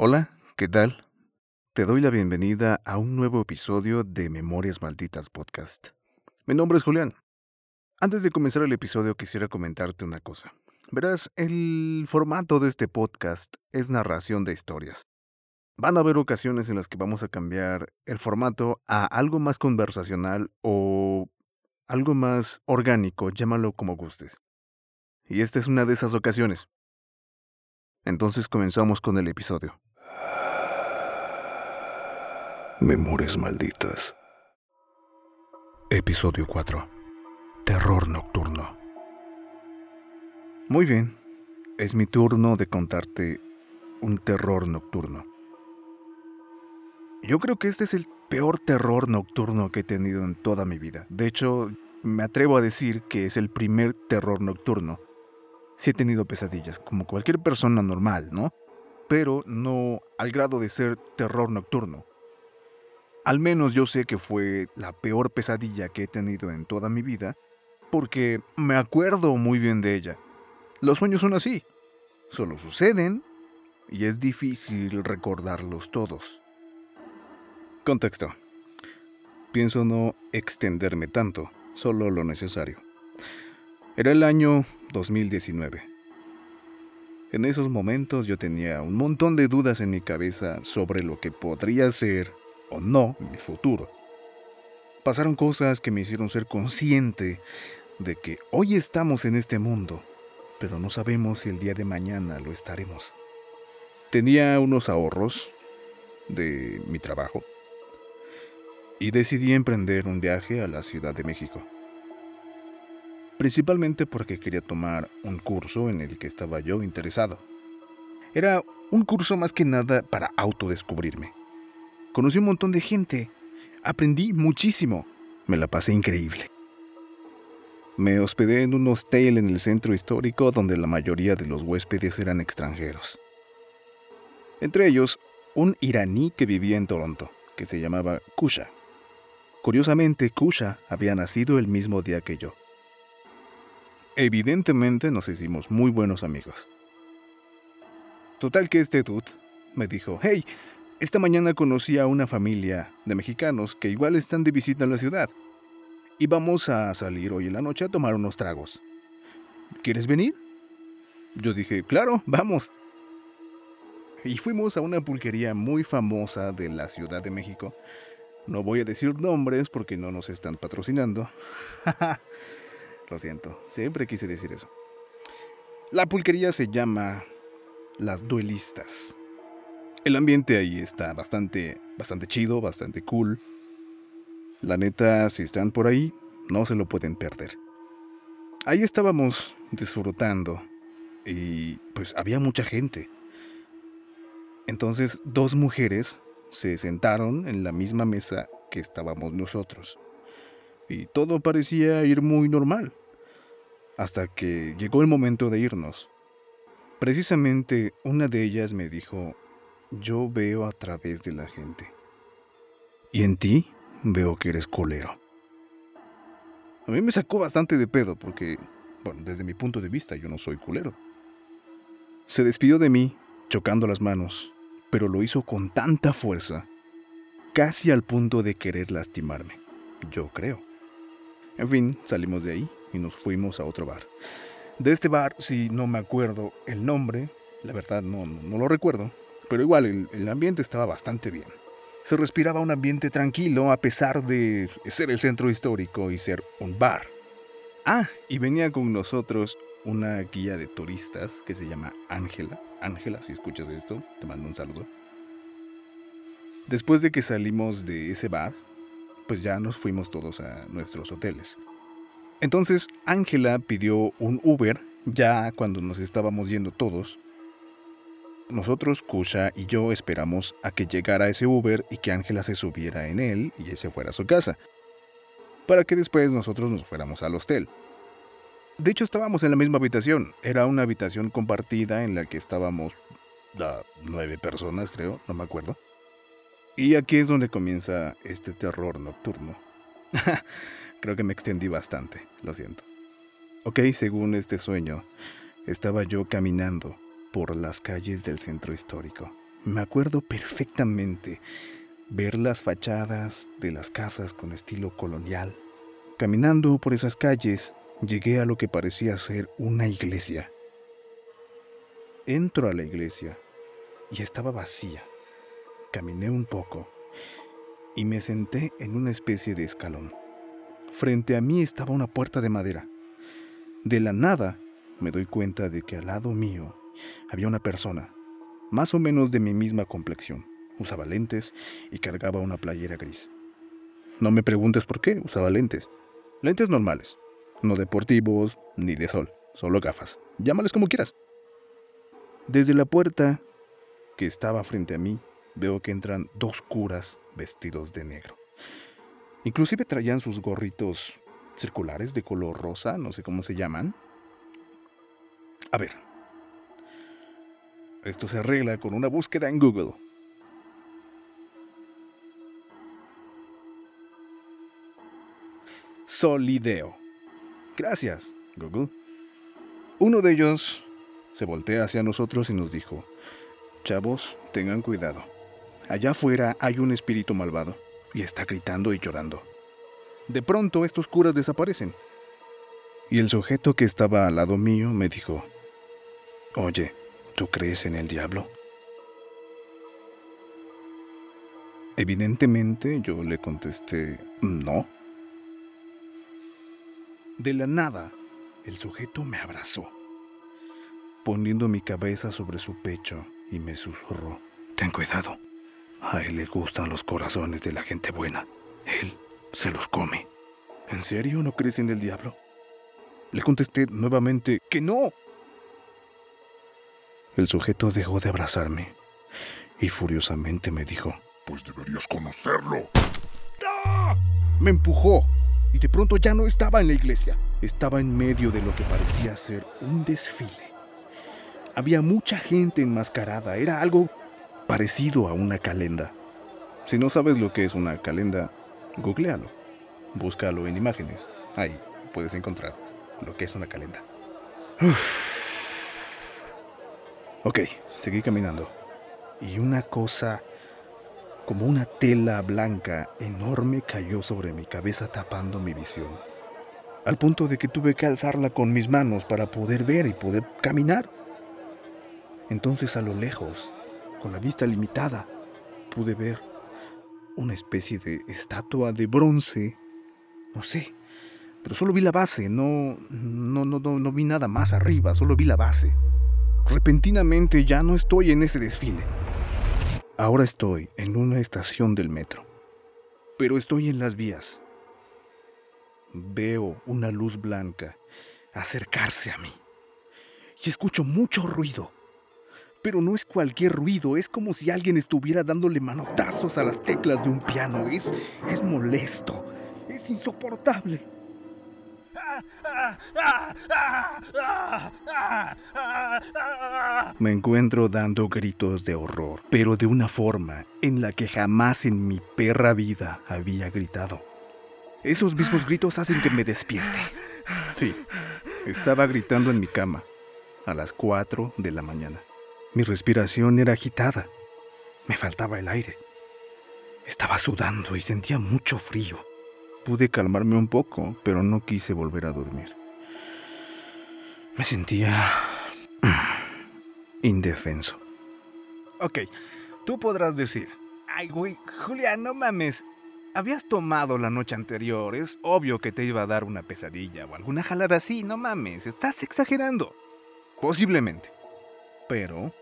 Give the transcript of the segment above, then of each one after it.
Hola, ¿qué tal? Te doy la bienvenida a un nuevo episodio de Memorias Malditas Podcast. Mi nombre es Julián. Antes de comenzar el episodio quisiera comentarte una cosa. Verás, el formato de este podcast es narración de historias. Van a haber ocasiones en las que vamos a cambiar el formato a algo más conversacional o algo más orgánico, llámalo como gustes. Y esta es una de esas ocasiones. Entonces comenzamos con el episodio. Memorias malditas. Episodio 4. Terror nocturno. Muy bien, es mi turno de contarte un terror nocturno. Yo creo que este es el peor terror nocturno que he tenido en toda mi vida. De hecho, me atrevo a decir que es el primer terror nocturno. Sí he tenido pesadillas, como cualquier persona normal, ¿no? Pero no al grado de ser terror nocturno. Al menos yo sé que fue la peor pesadilla que he tenido en toda mi vida, porque me acuerdo muy bien de ella. Los sueños son así. Solo suceden y es difícil recordarlos todos. Contexto. Pienso no extenderme tanto, solo lo necesario. Era el año 2019. En esos momentos yo tenía un montón de dudas en mi cabeza sobre lo que podría ser o no mi futuro. Pasaron cosas que me hicieron ser consciente de que hoy estamos en este mundo, pero no sabemos si el día de mañana lo estaremos. Tenía unos ahorros de mi trabajo y decidí emprender un viaje a la Ciudad de México. Principalmente porque quería tomar un curso en el que estaba yo interesado. Era un curso más que nada para autodescubrirme. Conocí un montón de gente, aprendí muchísimo, me la pasé increíble. Me hospedé en un hostel en el centro histórico donde la mayoría de los huéspedes eran extranjeros. Entre ellos, un iraní que vivía en Toronto, que se llamaba Kusha. Curiosamente, Kusha había nacido el mismo día que yo. Evidentemente nos hicimos muy buenos amigos. Total que este dude me dijo, hey, esta mañana conocí a una familia de mexicanos que igual están de visita en la ciudad. Y vamos a salir hoy en la noche a tomar unos tragos. ¿Quieres venir? Yo dije, claro, vamos. Y fuimos a una pulquería muy famosa de la Ciudad de México, no voy a decir nombres porque no nos están patrocinando. Lo siento, siempre quise decir eso. La pulquería se llama Las Duelistas. El ambiente ahí está bastante, bastante chido, bastante cool. La neta, si están por ahí, no se lo pueden perder. Ahí estábamos disfrutando y pues había mucha gente. Entonces dos mujeres se sentaron en la misma mesa que estábamos nosotros. Y todo parecía ir muy normal. Hasta que llegó el momento de irnos. Precisamente una de ellas me dijo, yo veo a través de la gente. Y en ti veo que eres colero. A mí me sacó bastante de pedo porque, bueno, desde mi punto de vista yo no soy culero. Se despidió de mí, chocando las manos, pero lo hizo con tanta fuerza, casi al punto de querer lastimarme, yo creo. En fin, salimos de ahí y nos fuimos a otro bar. De este bar, si no me acuerdo el nombre, la verdad no, no, lo recuerdo, pero igual el, ambiente estaba bastante bien. Se respiraba un ambiente tranquilo a pesar de ser el centro histórico y ser un bar. Ah, y venía con nosotros una guía de turistas que se llama Ángela. Ángela, si escuchas esto, te mando un saludo. Después de que salimos de ese bar, pues ya nos fuimos todos a nuestros hoteles. Entonces Ángela pidió un Uber ya cuando nos estábamos yendo todos. Nosotros, Kusha y yo esperamos a que llegara ese Uber y que Ángela se subiera en él y se fuera a su casa, para que después nosotros nos fuéramos al hostel. De hecho, estábamos en la misma habitación. Era una habitación compartida en la que estábamos nueve personas, creo, no me acuerdo. Y aquí es donde comienza este terror nocturno. creo que me extendí bastante, lo siento. Ok, según este sueño, estaba yo caminando por las calles del centro histórico. Me acuerdo perfectamente ver las fachadas de las casas con estilo colonial. Caminando por esas calles, llegué a lo que parecía ser una iglesia. Entro a la iglesia y estaba vacía. Caminé un poco y me senté en una especie de escalón. Frente a mí estaba una puerta de madera. De la nada me doy cuenta de que al lado mío había una persona, más o menos de mi misma complexión. Usaba lentes y cargaba una playera gris. No me preguntes por qué usaba lentes. Lentes normales, no deportivos ni de sol, solo gafas. Llámales como quieras. Desde la puerta que estaba frente a mí, veo que entran dos curas vestidos de negro. Inclusive traían sus gorritos circulares de color rosa, no sé cómo se llaman. A ver. Esto se arregla con una búsqueda en Google. Solideo. Gracias, Google. Uno de ellos se voltea hacia nosotros y nos dijo, Chavos, tengan cuidado. Allá afuera hay un espíritu malvado y está gritando y llorando. De pronto estos curas desaparecen. Y el sujeto que estaba al lado mío me dijo, Oye, ¿tú crees en el diablo? Evidentemente yo le contesté, no. De la nada, el sujeto me abrazó, poniendo mi cabeza sobre su pecho y me susurró, Ten cuidado, a él le gustan los corazones de la gente buena, él se los come. ¿En serio no crees en el diablo? Le contesté nuevamente que no. El sujeto dejó de abrazarme y furiosamente me dijo, Pues deberías conocerlo. ¡Ah! Me empujó y de pronto ya no estaba en la iglesia. Estaba en medio de lo que parecía ser un desfile. Había mucha gente enmascarada. Era algo parecido a una calenda. Si no sabes lo que es una calenda, googlealo. Búscalo en imágenes. Ahí puedes encontrar lo que es una calenda. Ok, seguí caminando. Y una cosa como una tela blanca enorme cayó sobre mi cabeza tapando mi visión. Al punto de que tuve que alzarla con mis manos para poder ver y poder caminar. Entonces a lo lejos, con la vista limitada, pude ver una especie de estatua de bronce. No sé, pero solo vi la base, no, no, no, no, vi nada más arriba, solo vi la base. Repentinamente ya no estoy en ese desfile. Ahora estoy en una estación del metro, pero estoy en las vías. Veo una luz blanca acercarse a mí y escucho mucho ruido. Pero no es cualquier ruido, es como si alguien estuviera dándole manotazos a las teclas de un piano. Es, es molesto, es insoportable. Me encuentro dando gritos de horror, pero de una forma en la que jamás en mi perra vida había gritado. Esos mismos gritos hacen que me despierte. Sí, estaba gritando en mi cama a las 4 de la mañana. Mi respiración era agitada. Me faltaba el aire. Estaba sudando y sentía mucho frío. Pude calmarme un poco, pero no quise volver a dormir. Me sentía indefenso. Ok, tú podrás decir, ay güey, Julián, no mames. Habías tomado la noche anterior, es obvio que te iba a dar una pesadilla o alguna jalada así, no mames, estás exagerando. Posiblemente. Pero,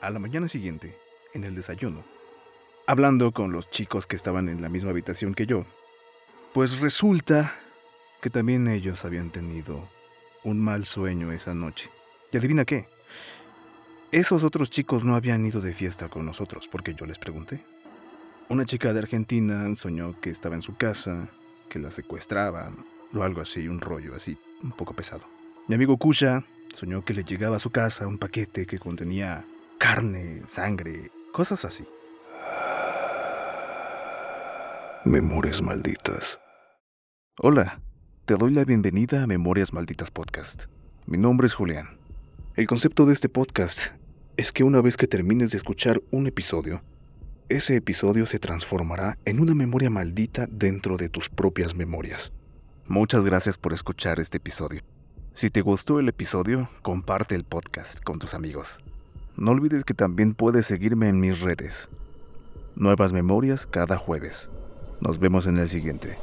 a la mañana siguiente, en el desayuno, hablando con los chicos que estaban en la misma habitación que yo, pues resulta que también ellos habían tenido un mal sueño esa noche. ¿Y adivina qué? Esos otros chicos no habían ido de fiesta con nosotros porque yo les pregunté. Una chica de Argentina soñó que estaba en su casa, que la secuestraban, o algo así, un rollo así, un poco pesado. Mi amigo Kusha soñó que le llegaba a su casa un paquete que contenía carne, sangre, cosas así. Memorias Malditas. Hola, te doy la bienvenida a Memorias Malditas Podcast. Mi nombre es Julián. El concepto de este podcast es que una vez que termines de escuchar un episodio, ese episodio se transformará en una memoria maldita dentro de tus propias memorias. Muchas gracias por escuchar este episodio. Si te gustó el episodio, comparte el podcast con tus amigos. No olvides que también puedes seguirme en mis redes. Nuevas memorias cada jueves. Nos vemos en el siguiente.